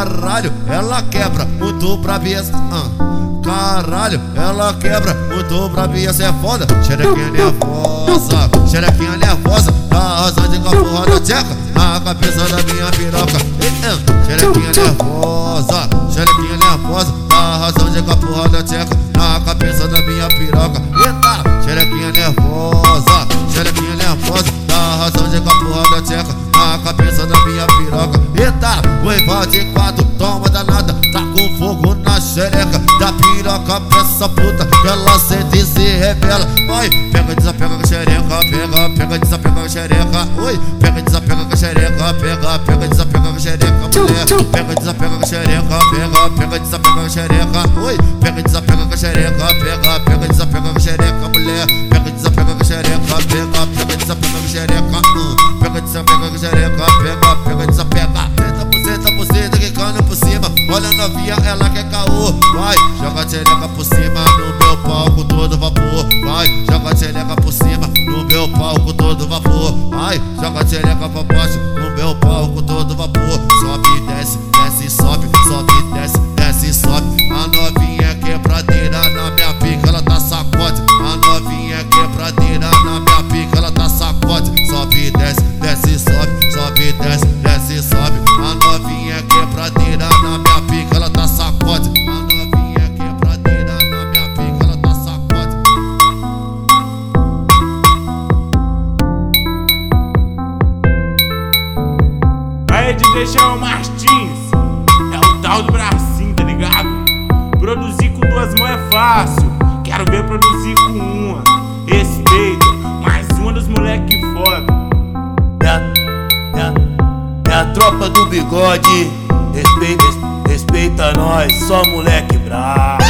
Caralho, ela quebra muito brabias. Uh. Caralho, ela quebra muito brabia, cê é foda. Xerequinha nervosa, xerequinha nervosa. Tá arrasando com a porra da tcheca na cabeça da minha piroca. Xerequinha nervosa, minha piroca. Eita, o de quatro, toma danada, tá com fogo na xereca da piroca pra essa puta. Ela sente e se revela. Vai, pega, desapega com a xereca, pega, pega, desapega com a xereca. Oi, pega, desapega com a xereca, pega, pega, desapega com a xereca, mulher. Pega, desapega com a xereca, pega, pega, desapega com a xereca. Oi, pega, desapega com a xereca, pega, pega, desapega com a xereca, mulher. Pega, desapega com a xereca, pega, pega, novinha, ela quer caô. Vai, joga a por cima no meu palco todo vapor. Vai, joga a por cima no meu palco todo vapor. Vai, joga a xereca pra baixo no meu palco todo vapor. Sobe, desce, desce, sobe, sobe, Aí DJ Chão Martins, é o tal do bracinho, tá ligado? Produzir com duas mãos é fácil, quero ver produzir com uma. Respeita, mais uma dos moleque foda. É é, é a tropa do bigode. Respeita, respeita nós, só moleque brabo.